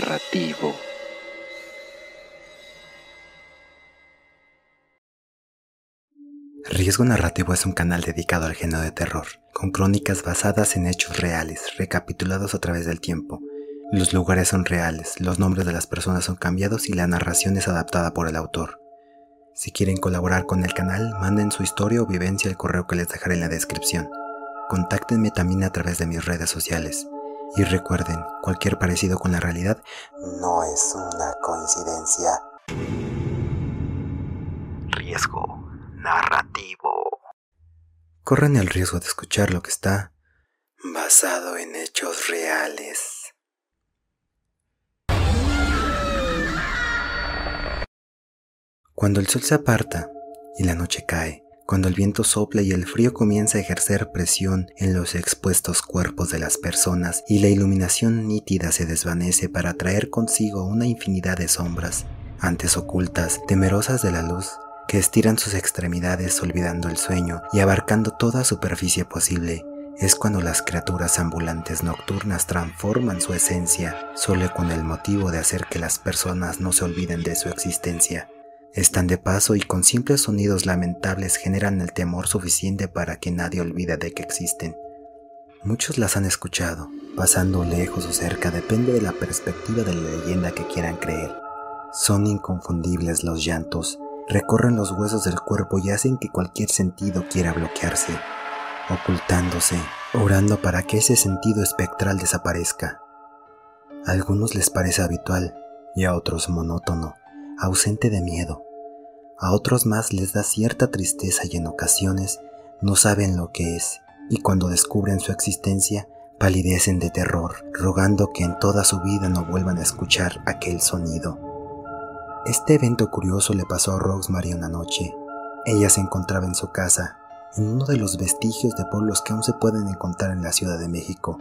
narrativo. Riesgo Narrativo es un canal dedicado al género de terror, con crónicas basadas en hechos reales, recapitulados a través del tiempo. Los lugares son reales, los nombres de las personas son cambiados y la narración es adaptada por el autor. Si quieren colaborar con el canal, manden su historia o vivencia al correo que les dejaré en la descripción. Contáctenme también a través de mis redes sociales. Y recuerden, cualquier parecido con la realidad no es una coincidencia. Riesgo narrativo. Corran el riesgo de escuchar lo que está basado en hechos reales. Cuando el sol se aparta y la noche cae, cuando el viento sopla y el frío comienza a ejercer presión en los expuestos cuerpos de las personas y la iluminación nítida se desvanece para traer consigo una infinidad de sombras, antes ocultas, temerosas de la luz, que estiran sus extremidades olvidando el sueño y abarcando toda superficie posible, es cuando las criaturas ambulantes nocturnas transforman su esencia solo con el motivo de hacer que las personas no se olviden de su existencia. Están de paso y con simples sonidos lamentables generan el temor suficiente para que nadie olvide de que existen. Muchos las han escuchado, pasando lejos o cerca, depende de la perspectiva de la leyenda que quieran creer. Son inconfundibles los llantos, recorren los huesos del cuerpo y hacen que cualquier sentido quiera bloquearse, ocultándose, orando para que ese sentido espectral desaparezca. A algunos les parece habitual y a otros monótono ausente de miedo. A otros más les da cierta tristeza y en ocasiones no saben lo que es, y cuando descubren su existencia, palidecen de terror, rogando que en toda su vida no vuelvan a escuchar aquel sonido. Este evento curioso le pasó a Rosemary una noche. Ella se encontraba en su casa, en uno de los vestigios de pueblos que aún se pueden encontrar en la Ciudad de México,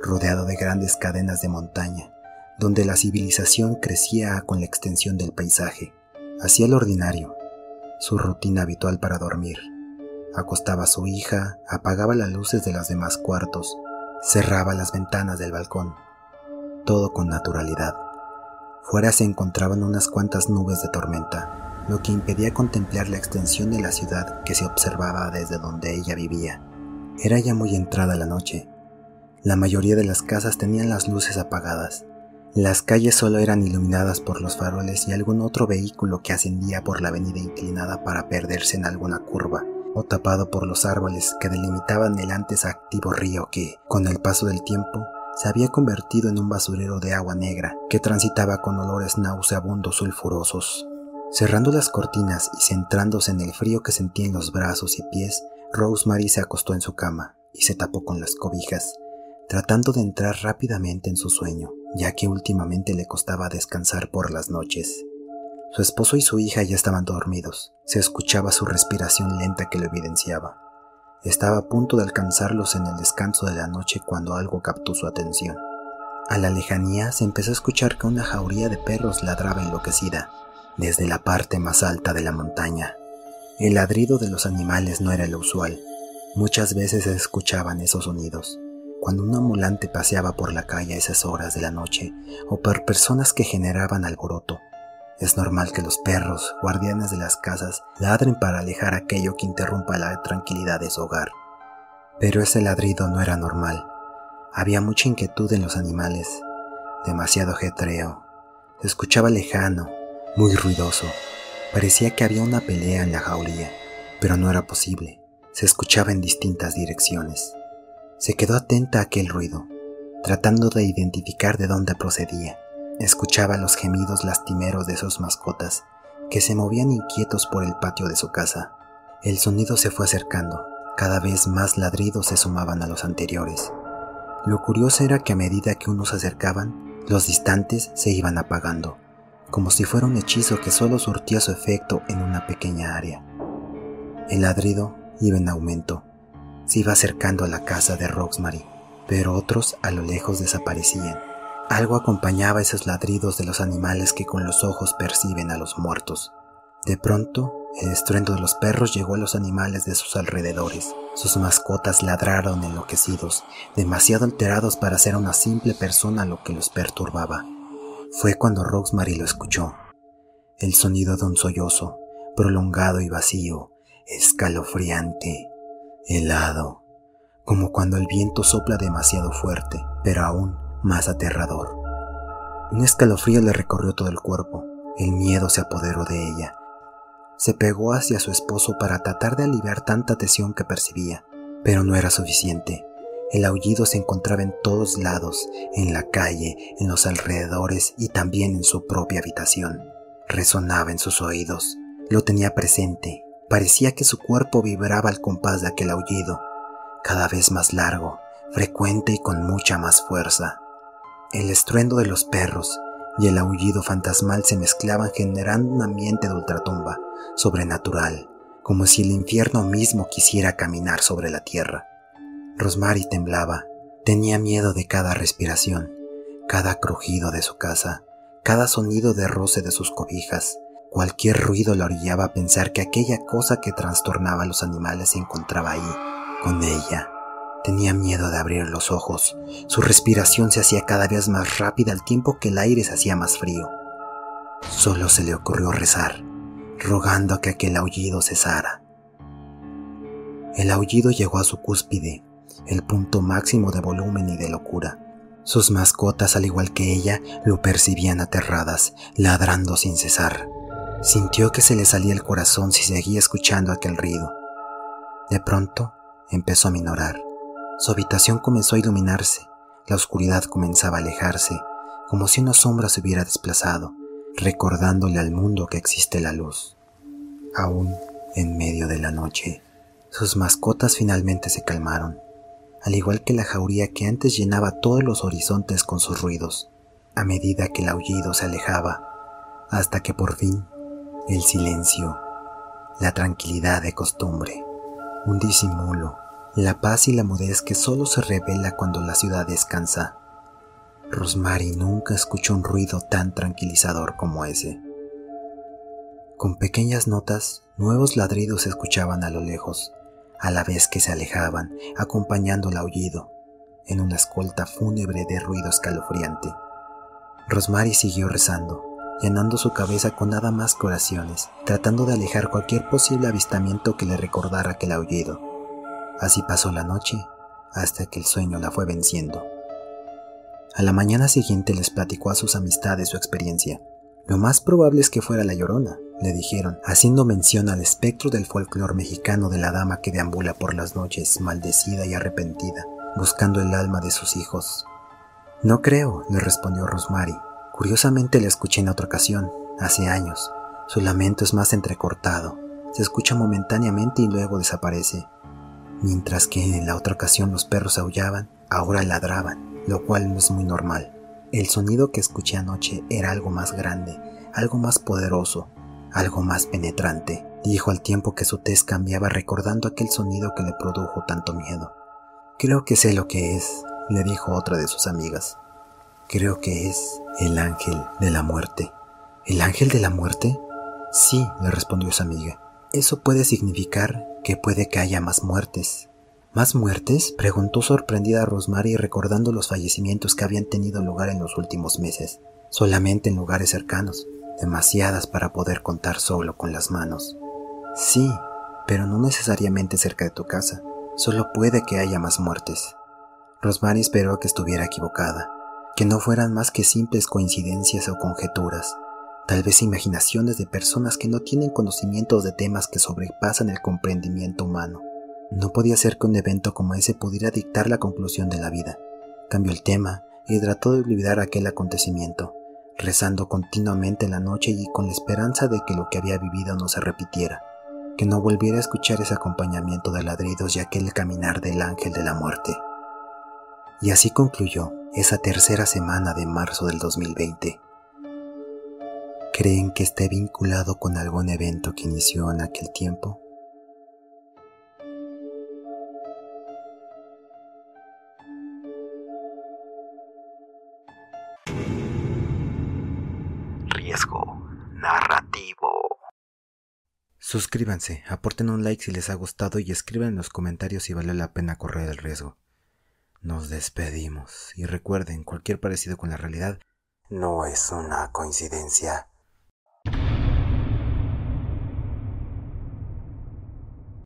rodeado de grandes cadenas de montaña, donde la civilización crecía con la extensión del paisaje. Hacía lo ordinario, su rutina habitual para dormir. Acostaba a su hija, apagaba las luces de los demás cuartos, cerraba las ventanas del balcón. Todo con naturalidad. Fuera se encontraban unas cuantas nubes de tormenta, lo que impedía contemplar la extensión de la ciudad que se observaba desde donde ella vivía. Era ya muy entrada la noche. La mayoría de las casas tenían las luces apagadas, las calles solo eran iluminadas por los faroles y algún otro vehículo que ascendía por la avenida inclinada para perderse en alguna curva, o tapado por los árboles que delimitaban el antes activo río que, con el paso del tiempo, se había convertido en un basurero de agua negra que transitaba con olores nauseabundos sulfurosos. Cerrando las cortinas y centrándose en el frío que sentía en los brazos y pies, Rosemary se acostó en su cama y se tapó con las cobijas, tratando de entrar rápidamente en su sueño ya que últimamente le costaba descansar por las noches. Su esposo y su hija ya estaban dormidos. Se escuchaba su respiración lenta que lo evidenciaba. Estaba a punto de alcanzarlos en el descanso de la noche cuando algo captó su atención. A la lejanía se empezó a escuchar que una jauría de perros ladraba enloquecida desde la parte más alta de la montaña. El ladrido de los animales no era lo usual. Muchas veces se escuchaban esos sonidos, cuando un ambulante paseaba por la calle a esas horas de la noche o por personas que generaban alboroto. Es normal que los perros, guardianes de las casas, ladren para alejar aquello que interrumpa la tranquilidad de su hogar. Pero ese ladrido no era normal. Había mucha inquietud en los animales, demasiado jetreo. Se escuchaba lejano, muy ruidoso. Parecía que había una pelea en la jaulía, pero no era posible. Se escuchaba en distintas direcciones. Se quedó atenta a aquel ruido, tratando de identificar de dónde procedía. Escuchaba los gemidos lastimeros de sus mascotas, que se movían inquietos por el patio de su casa. El sonido se fue acercando, cada vez más ladridos se sumaban a los anteriores. Lo curioso era que a medida que unos se acercaban, los distantes se iban apagando, como si fuera un hechizo que solo surtía su efecto en una pequeña área. El ladrido iba en aumento, se iba acercando a la casa de Rosemary, pero otros a lo lejos desaparecían. Algo acompañaba esos ladridos de los animales que con los ojos perciben a los muertos. De pronto, el estruendo de los perros llegó a los animales de sus alrededores. Sus mascotas ladraron enloquecidos, demasiado alterados para ser una simple persona lo que los perturbaba. Fue cuando Rosemary lo escuchó. El sonido de un sollozo, prolongado y vacío, escalofriante, helado, como cuando el viento sopla demasiado fuerte, pero aún más aterrador. Un escalofrío le recorrió todo el cuerpo, el miedo se apoderó de ella. Se pegó hacia su esposo para tratar de aliviar tanta tensión que percibía, pero no era suficiente. El aullido se encontraba en todos lados, en la calle, en los alrededores y también en su propia habitación. Resonaba en sus oídos, lo tenía presente, parecía que su cuerpo vibraba al compás de aquel aullido, cada vez más largo, frecuente y con mucha más fuerza. El estruendo de los perros y el aullido fantasmal se mezclaban generando un ambiente de ultratumba, sobrenatural, como si el infierno mismo quisiera caminar sobre la tierra. Rosemary temblaba, tenía miedo de cada respiración, cada crujido de su casa, cada sonido de roce de sus cobijas. Cualquier ruido la orillaba a pensar que aquella cosa que trastornaba a los animales se encontraba ahí, con ella. Tenía miedo de abrir los ojos. Su respiración se hacía cada vez más rápida al tiempo que el aire se hacía más frío. Solo se le ocurrió rezar, rogando a que aquel aullido cesara. El aullido llegó a su cúspide, el punto máximo de volumen y de locura. Sus mascotas, al igual que ella, lo percibían aterradas, ladrando sin cesar. Sintió que se le salía el corazón si seguía escuchando aquel ruido. De pronto empezó a minorar. Su habitación comenzó a iluminarse, la oscuridad comenzaba a alejarse, como si una sombra se hubiera desplazado, recordándole al mundo que existe la luz. Aún en medio de la noche, sus mascotas finalmente se calmaron al igual que la jauría que antes llenaba todos los horizontes con sus ruidos, a medida que el aullido se alejaba, hasta que por fin el silencio, la tranquilidad de costumbre, un disimulo, la paz y la mudez que solo se revela cuando la ciudad descansa. Rosemary nunca escuchó un ruido tan tranquilizador como ese. Con pequeñas notas, nuevos ladridos se escuchaban a lo lejos, a la vez que se alejaban, acompañando el aullido, en una escolta fúnebre de ruido escalofriante. Rosemary siguió rezando, llenando su cabeza con nada más que oraciones, tratando de alejar cualquier posible avistamiento que le recordara aquel aullido. Así pasó la noche, hasta que el sueño la fue venciendo. A la mañana siguiente les platicó a sus amistades su experiencia. Lo más probable es que fuera la llorona, le dijeron, haciendo mención al espectro del folclor mexicano de la dama que deambula por las noches, maldecida y arrepentida, buscando el alma de sus hijos. No creo, le respondió Rosemary. Curiosamente la escuché en otra ocasión, hace años. Su lamento es más entrecortado, se escucha momentáneamente y luego desaparece. Mientras que en la otra ocasión los perros aullaban, ahora ladraban, lo cual no es muy normal. El sonido que escuché anoche era algo más grande, algo más poderoso, algo más penetrante, dijo al tiempo que su tez cambiaba recordando aquel sonido que le produjo tanto miedo. Creo que sé lo que es, le dijo otra de sus amigas. Creo que es el ángel de la muerte. ¿El ángel de la muerte? Sí, le respondió su amiga. Eso puede significar que puede que haya más muertes, ¿Más muertes? preguntó sorprendida Rosemary recordando los fallecimientos que habían tenido lugar en los últimos meses, solamente en lugares cercanos, demasiadas para poder contar solo con las manos. Sí, pero no necesariamente cerca de tu casa, solo puede que haya más muertes. Rosemary esperó que estuviera equivocada, que no fueran más que simples coincidencias o conjeturas, tal vez imaginaciones de personas que no tienen conocimientos de temas que sobrepasan el comprendimiento humano. No podía ser que un evento como ese pudiera dictar la conclusión de la vida. Cambió el tema y trató de olvidar aquel acontecimiento, rezando continuamente en la noche y con la esperanza de que lo que había vivido no se repitiera, que no volviera a escuchar ese acompañamiento de ladridos y aquel caminar del ángel de la muerte. Y así concluyó esa tercera semana de marzo del 2020. ¿Creen que esté vinculado con algún evento que inició en aquel tiempo? narrativo. Suscríbanse, aporten un like si les ha gustado y escriban en los comentarios si vale la pena correr el riesgo. Nos despedimos y recuerden, cualquier parecido con la realidad No es una coincidencia.